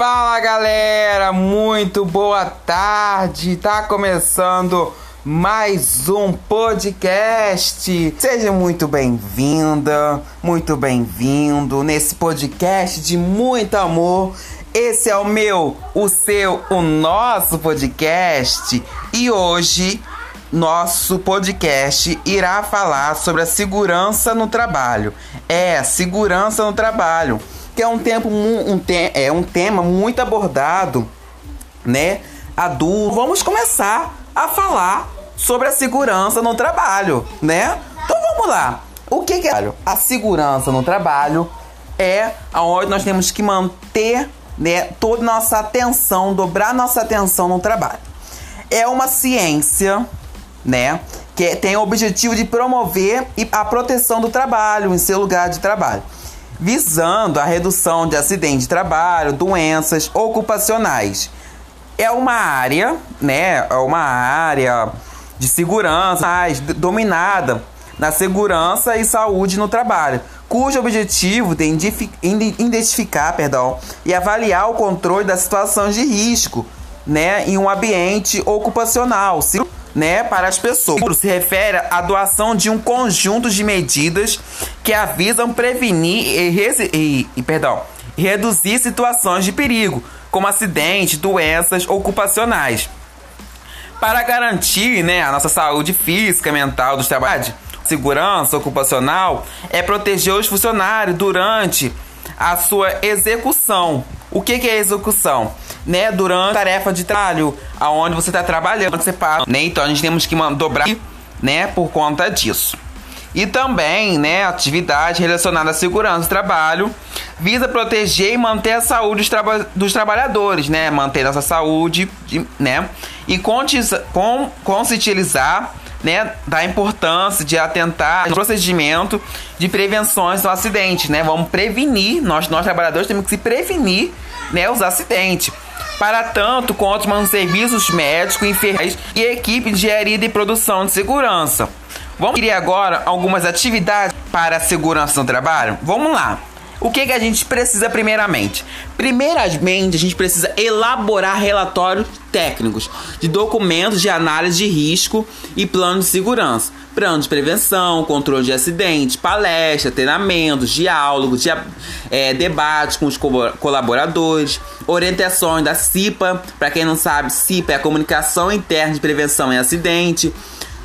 Fala galera, muito boa tarde. Tá começando mais um podcast. Seja muito bem-vinda, muito bem-vindo nesse podcast de muito amor. Esse é o meu, o seu, o nosso podcast e hoje nosso podcast irá falar sobre a segurança no trabalho. É, segurança no trabalho que é um tempo um, te, é um tema muito abordado, né? Adulto. Vamos começar a falar sobre a segurança no trabalho, né? Então vamos lá. O que, que é a segurança no trabalho? É aonde nós temos que manter né, toda nossa atenção, dobrar nossa atenção no trabalho. É uma ciência, né, que tem o objetivo de promover a proteção do trabalho em seu lugar de trabalho visando a redução de acidentes de trabalho, doenças ocupacionais. É uma área, né? É uma área de segurança dominada na segurança e saúde no trabalho, cujo objetivo é identificar, perdão, e avaliar o controle das situações de risco, né, em um ambiente ocupacional né, para as pessoas. Se refere à doação de um conjunto de medidas que avisam prevenir e, e, e perdão, reduzir situações de perigo, como acidentes, doenças ocupacionais. Para garantir né, a nossa saúde física, mental dos trabalhadores, segurança ocupacional é proteger os funcionários durante a sua execução. O que, que é execução? né, durante a tarefa de trabalho, aonde você está trabalhando, você paga, né? Então a gente temos que dobrar, né, por conta disso. E também, né, atividade relacionada à segurança do trabalho visa proteger e manter a saúde dos, traba dos trabalhadores, né, manter nossa saúde, né, e com conscientizar né, da importância de atentar no procedimento de prevenções do acidente, né? Vamos prevenir, nós, nós trabalhadores temos que se prevenir, né, os acidentes. Para tanto, contam os serviços médicos, enfermeiros e equipe de engenharia de produção de segurança. Vamos ver agora algumas atividades para a segurança no trabalho? Vamos lá. O que, que a gente precisa primeiramente? Primeiramente, a gente precisa elaborar relatórios técnicos de documentos de análise de risco e plano de segurança, plano de prevenção, controle de acidentes, palestras, treinamentos, diálogos, de, é, debates com os colaboradores, orientações da CIPA. Para quem não sabe, CIPA é a Comunicação Interna de Prevenção em Acidente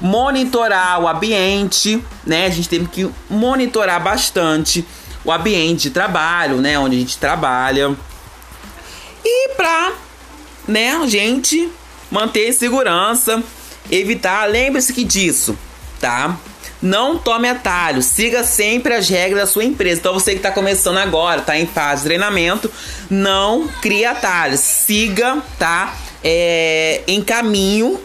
monitorar o ambiente, né? A gente tem que monitorar bastante o ambiente de trabalho, né? Onde a gente trabalha. E pra, né, a gente manter segurança, evitar, lembre-se que disso, tá? Não tome atalho, siga sempre as regras da sua empresa. Então você que está começando agora, está em fase de treinamento, não crie atalhos, siga, tá? É, em caminho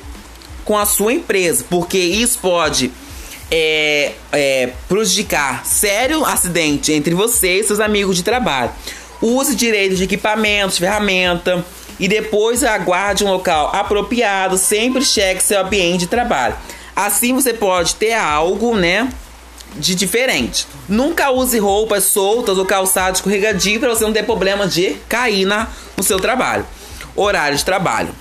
com a sua empresa, porque isso pode é, é, prejudicar sério acidente entre você e seus amigos de trabalho. Use direito de equipamentos, ferramenta e depois aguarde um local apropriado. Sempre cheque seu ambiente de trabalho. Assim você pode ter algo, né? De diferente. Nunca use roupas soltas ou calçado escorregadio para você não ter problema de cair na, no seu trabalho. Horário de trabalho.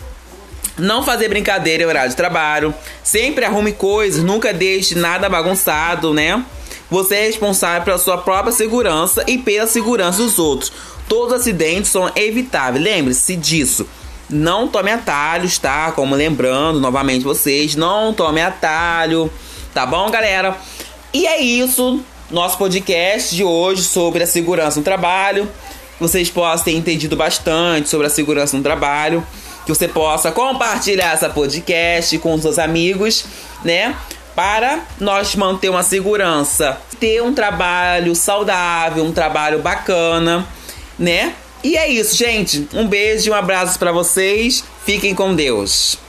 Não fazer brincadeira em horário de trabalho. Sempre arrume coisas, nunca deixe nada bagunçado, né? Você é responsável pela sua própria segurança e pela segurança dos outros. Todos os acidentes são evitáveis. Lembre-se disso. Não tome atalhos, tá? Como lembrando novamente vocês, não tome atalho, tá bom, galera? E é isso, nosso podcast de hoje sobre a segurança no trabalho. Vocês possam ter entendido bastante sobre a segurança no trabalho que você possa compartilhar essa podcast com os seus amigos, né? Para nós manter uma segurança, ter um trabalho saudável, um trabalho bacana, né? E é isso, gente. Um beijo e um abraço para vocês. Fiquem com Deus.